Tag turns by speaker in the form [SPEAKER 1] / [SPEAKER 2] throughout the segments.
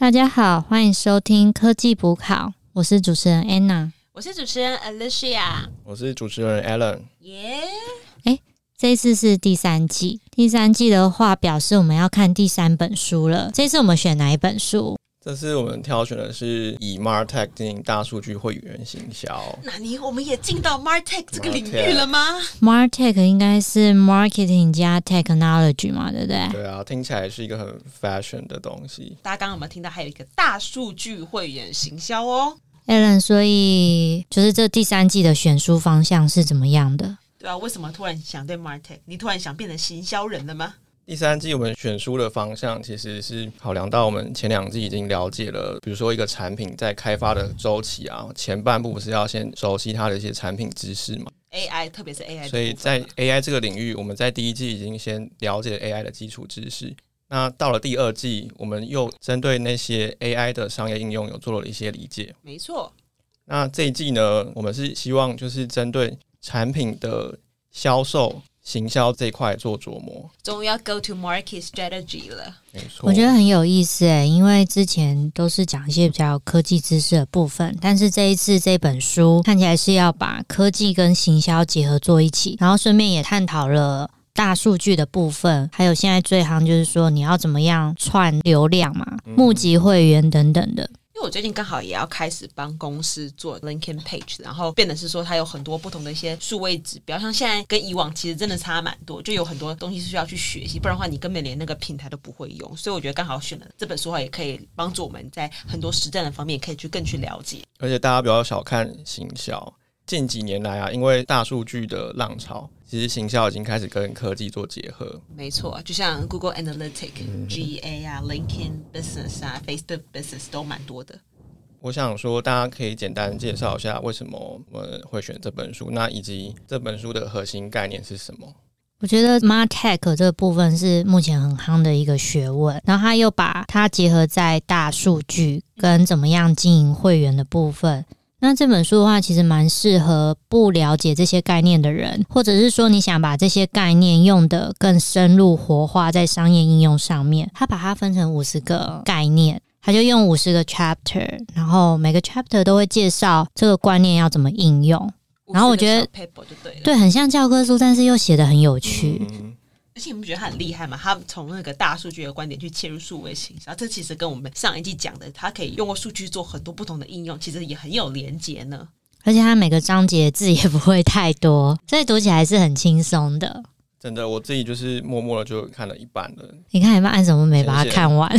[SPEAKER 1] 大家好，欢迎收听科技补考，我是主持人 Anna，
[SPEAKER 2] 我是主持人 Alicia，
[SPEAKER 3] 我是主持人 Alan。
[SPEAKER 2] 耶！
[SPEAKER 1] 这一次是第三季，第三季的话表示我们要看第三本书了。这次我们选哪一本书？
[SPEAKER 3] 这次我们挑选的是以 Martech 进行大数据会员行销。
[SPEAKER 2] 那你我们也进到 Martech 这个领域了吗
[SPEAKER 1] ？Martech 应该是 marketing 加 technology 嘛，对不对？
[SPEAKER 3] 对啊，听起来是一个很 fashion 的东西。
[SPEAKER 2] 大家刚刚有没有听到还有一个大数据会员行销哦
[SPEAKER 1] ？Alan，所以就是这第三季的选书方向是怎么样的？
[SPEAKER 2] 对啊，为什么突然想对 Martech？你突然想变成行销人了吗？
[SPEAKER 3] 第三季我们选书的方向其实是考量到我们前两季已经了解了，比如说一个产品在开发的周期啊，前半部不是要先熟悉它的一些产品知识嘛
[SPEAKER 2] ，AI，特别是 AI，
[SPEAKER 3] 所以在 AI 这个领域，我们在第一季已经先了解了 AI 的基础知识。那到了第二季，我们又针对那些 AI 的商业应用有做了一些理解。
[SPEAKER 2] 没错，
[SPEAKER 3] 那这一季呢，我们是希望就是针对产品的销售、行销这一块做琢磨。
[SPEAKER 2] 终于要 go to market strategy 了。
[SPEAKER 3] 没错，
[SPEAKER 1] 我觉得很有意思诶，因为之前都是讲一些比较科技知识的部分，但是这一次这本书看起来是要把科技跟行销结合做一起，然后顺便也探讨了。大数据的部分，还有现在最行就是说你要怎么样串流量嘛，募集会员等等的。
[SPEAKER 2] 因为我最近刚好也要开始帮公司做 LinkedIn page，然后变的是说它有很多不同的一些数位指标，像现在跟以往其实真的差蛮多，就有很多东西是需要去学习，不然的话你根本连那个平台都不会用。所以我觉得刚好选了这本书的话，也可以帮助我们在很多实战的方面可以去更去了解。
[SPEAKER 3] 而且大家不要小看行销。近几年来啊，因为大数据的浪潮，其实行销已经开始跟科技做结合。
[SPEAKER 2] 没错，就像 Google Analytics、GA 啊、LinkedIn Business 啊、Facebook Business 都蛮多的。
[SPEAKER 3] 我想说，大家可以简单介绍一下为什么我们会选这本书，那以及这本书的核心概念是什么？
[SPEAKER 1] 我觉得 Martech 这个部分是目前很夯的一个学问，然后他又把它结合在大数据跟怎么样经营会员的部分。那这本书的话，其实蛮适合不了解这些概念的人，或者是说你想把这些概念用的更深入活化在商业应用上面。他把它分成五十个概念，他就用五十个 chapter，然后每个 chapter 都会介绍这个观念要怎么应用。然后我觉得
[SPEAKER 2] 50个小 paper 就对。
[SPEAKER 1] 对，很像教科书，但是又写的很有趣。
[SPEAKER 3] 嗯，
[SPEAKER 2] 而且你不觉得他很厉害吗？他从那个大数据的观点去切入数位行销，这其实跟我们上一季讲的，他可以用过数据做很多不同的应用，其实也很有连结呢。
[SPEAKER 1] 而且他每个章节字也不会太多，所以读起来是很轻松的。
[SPEAKER 3] 真的，我自己就是默默的就看了一半了，
[SPEAKER 1] 你看一半，按什么没把它看完？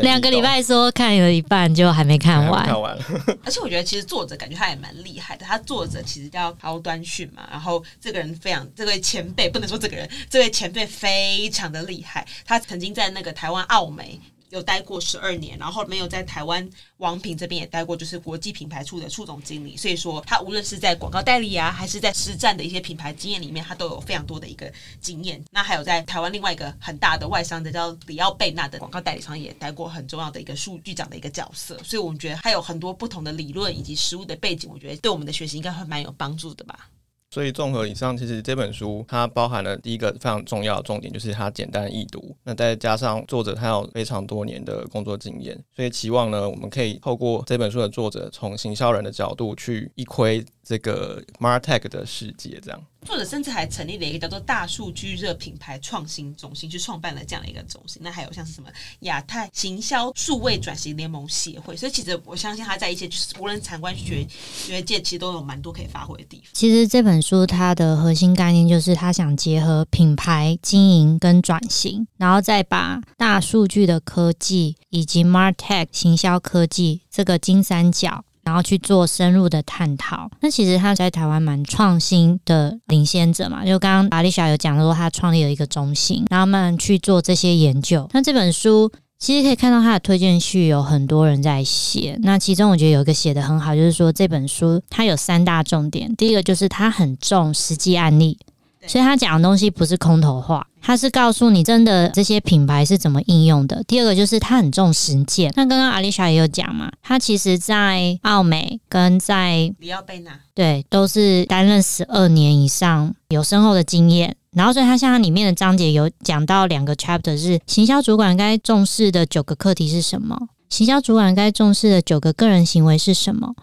[SPEAKER 1] 两个礼拜说看了一半，就还没看完。
[SPEAKER 3] 看完了。
[SPEAKER 2] 而且我觉得其实作者感觉他也蛮厉害的，他作者其实叫高端训嘛，然后这个人非常，这位前辈不能说这个人，这位前辈非常的厉害，他曾经在那个台湾澳美。有待过十二年，然后没有在台湾王品这边也待过，就是国际品牌处的处总经理。所以说，他无论是在广告代理啊，还是在实战的一些品牌经验里面，他都有非常多的一个经验。那还有在台湾另外一个很大的外商的叫里奥贝纳的广告代理商，也待过很重要的一个数据长的一个角色。所以我们觉得他有很多不同的理论以及实务的背景，我觉得对我们的学习应该会蛮有帮助的吧。
[SPEAKER 3] 所以综合以上，其实这本书它包含了第一个非常重要的重点，就是它简单易读。那再加上作者他有非常多年的工作经验，所以期望呢，我们可以透过这本书的作者从行销人的角度去一窥这个 Martech 的世界，这样。
[SPEAKER 2] 作者甚至还成立了一个叫做大数据热品牌创新中心，去创办了这样的一个中心。那还有像是什么亚太行销数位转型联盟协会，所以其实我相信他在一些就是无论产官学学界，其实都有蛮多可以发挥的地方。
[SPEAKER 1] 其实这本书它的核心概念就是他想结合品牌经营跟转型，然后再把大数据的科技以及 Martech 行销科技这个金三角。然后去做深入的探讨。那其实他在台湾蛮创新的领先者嘛，就刚刚阿丽莎有讲说，他创立了一个中心，然后慢去做这些研究。那这本书其实可以看到他的推荐序有很多人在写，那其中我觉得有一个写的很好，就是说这本书它有三大重点，第一个就是它很重实际案例。所以他讲的东西不是空头话，他是告诉你真的这些品牌是怎么应用的。第二个就是他很重实践。那刚刚阿丽莎也有讲嘛，他其实在澳美跟在
[SPEAKER 2] 里奥贝纳，
[SPEAKER 1] 对都是担任十二年以上，有深厚的经验。然后所以它像它里面的章节有讲到两个 chapter 是行销主管该重视的九个课题是什么，行销主管该重视的九个个人行为是什么。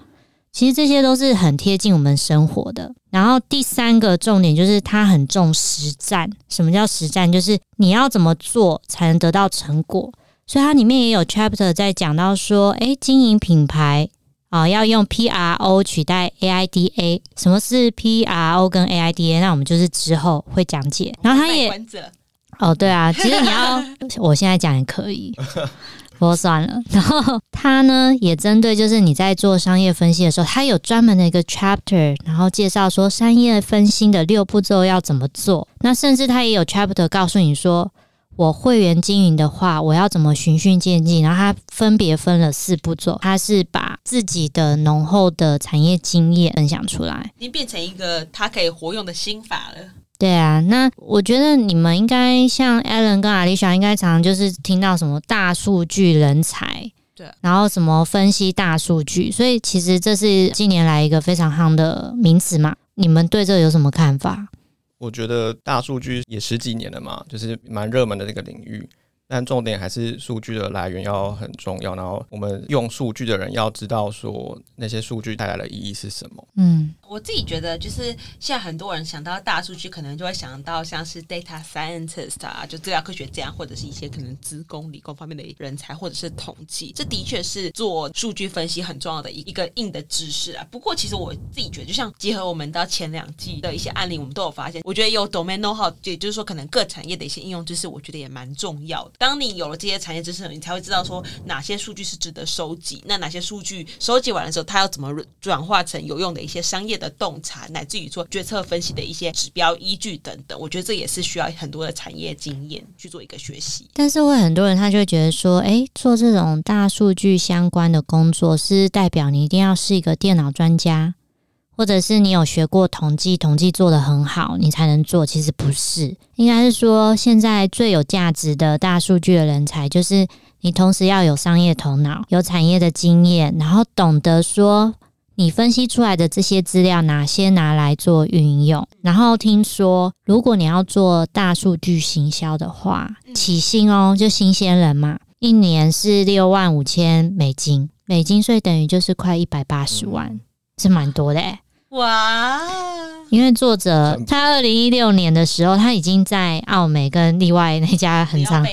[SPEAKER 1] 其实这些都是很贴近我们生活的。然后第三个重点就是它很重实战。什么叫实战？就是你要怎么做才能得到成果。所以它里面也有 chapter 在讲到说，诶，经营品牌啊，要用 P R O 取代 A I D A。什么是 P R O 跟 A I D A？那我们就是之后会讲解。然后它也哦，对啊，其实你要我现在讲也可以。说算了，然后他呢也针对就是你在做商业分析的时候，他有专门的一个 chapter，然后介绍说商业分析的六步骤要怎么做。那甚至他也有 chapter 告诉你说，我会员经营的话，我要怎么循序渐进。然后他分别分了四步骤，他是把自己的浓厚的产业经验分享出来，
[SPEAKER 2] 已经变成一个他可以活用的心法了。
[SPEAKER 1] 对啊，那我觉得你们应该像 Alan 跟 Alicia，应该常常就是听到什么大数据人才，
[SPEAKER 2] 对，
[SPEAKER 1] 然后什么分析大数据，所以其实这是近年来一个非常夯的名词嘛。你们对这有什么看法？
[SPEAKER 3] 我觉得大数据也十几年了嘛，就是蛮热门的这个领域。但重点还是数据的来源要很重要，然后我们用数据的人要知道说那些数据带来的意义是什么。
[SPEAKER 1] 嗯，
[SPEAKER 2] 我自己觉得就是现在很多人想到大数据，可能就会想到像是 data scientist 啊，就资料科学家，或者是一些可能资工、理工方面的人才，或者是统计，这的确是做数据分析很重要的一一个硬的知识啊。不过其实我自己觉得，就像结合我们到前两季的一些案例，我们都有发现，我觉得有 domain know how，也就是说可能各产业的一些应用知识，我觉得也蛮重要的。当你有了这些产业知识，你才会知道说哪些数据是值得收集，那哪些数据收集完的时候，它要怎么转化成有用的一些商业的洞察，乃至于做决策分析的一些指标依据等等。我觉得这也是需要很多的产业经验去做一个学习。
[SPEAKER 1] 但是会很多人他就会觉得说，哎，做这种大数据相关的工作，是代表你一定要是一个电脑专家。或者是你有学过统计，统计做得很好，你才能做。其实不是，应该是说现在最有价值的大数据的人才，就是你同时要有商业头脑，有产业的经验，然后懂得说你分析出来的这些资料哪些拿来做运用。然后听说，如果你要做大数据行销的话，起薪哦，就新鲜人嘛，一年是六万五千美金，美金税等于就是快一百八十万，是蛮多的诶。
[SPEAKER 2] 哇！
[SPEAKER 1] 因为作者他二零一六年的时候，他已经在澳美跟另外那家很长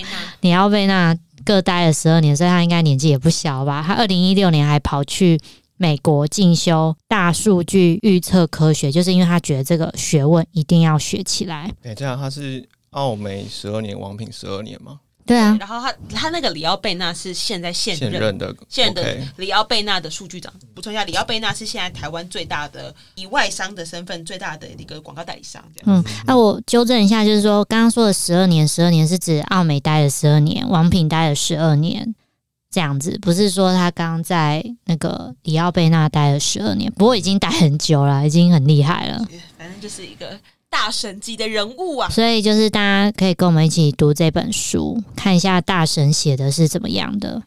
[SPEAKER 1] 里奥贝纳各待了十二年，所以他应该年纪也不小吧？他二零一六年还跑去美国进修大数据预测科学，就是因为他觉得这个学问一定要学起来。
[SPEAKER 3] 对，这样他是澳美十二年，王品十二年吗？
[SPEAKER 1] 对啊，
[SPEAKER 2] 然后他他那个里奥贝纳是现在现
[SPEAKER 3] 任的
[SPEAKER 2] 现任的里奥贝纳的数据长。补充一下，里奥贝纳是现在台湾最大的以外商的身份最大的一个广告代理商。这样，嗯，
[SPEAKER 1] 那我纠正一下，就是说刚刚说的十二年，十二年是指奥美待了十二年，王品待了十二年，这样子，不是说他刚刚在那个里奥贝纳待了十二年，不过已经待很久了，已经很厉害了。
[SPEAKER 2] 反正就是一个。大神级的人物啊，
[SPEAKER 1] 所以就是大家可以跟我们一起读这本书，看一下大神写的是怎么样的。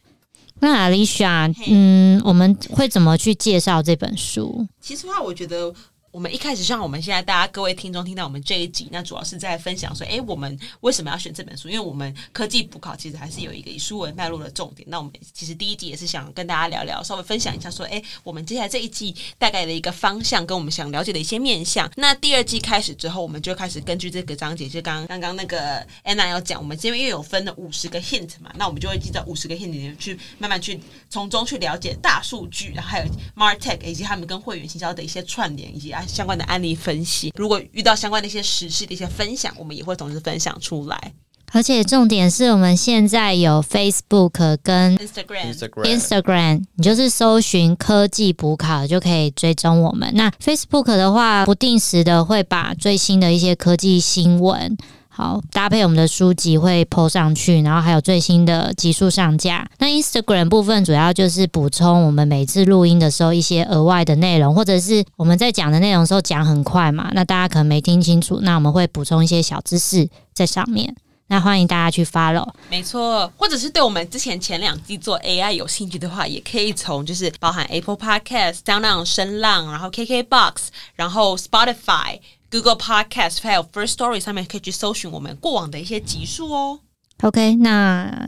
[SPEAKER 1] 那 Alicia，嗯，我们会怎么去介绍这本书？
[SPEAKER 2] 其实话，我觉得。我们一开始像我们现在大家各位听众听到我们这一集，那主要是在分享说，哎，我们为什么要选这本书？因为我们科技补考其实还是有一个以书为脉络的重点。那我们其实第一集也是想跟大家聊聊，稍微分享一下说，哎，我们接下来这一季大概的一个方向，跟我们想了解的一些面向。那第二季开始之后，我们就开始根据这个章节，就刚刚刚刚那个 Anna 要讲，我们这边又有分了五十个 hint 嘛，那我们就会记在五十个 hint 里面去慢慢去从中去了解大数据，然后还有 Martech 以及他们跟会员行销的一些串联，以及啊相关的案例。分析，如果遇到相关的一些实事的一些分享，我们也会同时分享出来。
[SPEAKER 1] 而且重点是我们现在有 Facebook 跟
[SPEAKER 2] Instagram，Instagram，
[SPEAKER 1] 你就是搜寻科技补考就可以追踪我们。那 Facebook 的话，不定时的会把最新的一些科技新闻。好，搭配我们的书籍会 PO 上去，然后还有最新的集数上架。那 Instagram 部分主要就是补充我们每次录音的时候一些额外的内容，或者是我们在讲的内容时候讲很快嘛，那大家可能没听清楚，那我们会补充一些小知识在上面。那欢迎大家去 follow，
[SPEAKER 2] 没错，或者是对我们之前前两季做 AI 有兴趣的话，也可以从就是包含 Apple Podcast、SoundOn、声浪，然后 KKBox，然后 Spotify。Google Podcast 还有 First Story 上面可以去搜寻我们过往的一些集数哦。
[SPEAKER 1] OK，那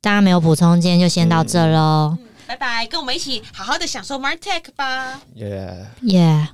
[SPEAKER 1] 大家没有补充，今天就先到这喽。
[SPEAKER 2] 嗯，拜拜，跟我们一起好好的享受 Martech 吧。
[SPEAKER 3] 耶、
[SPEAKER 1] 耶、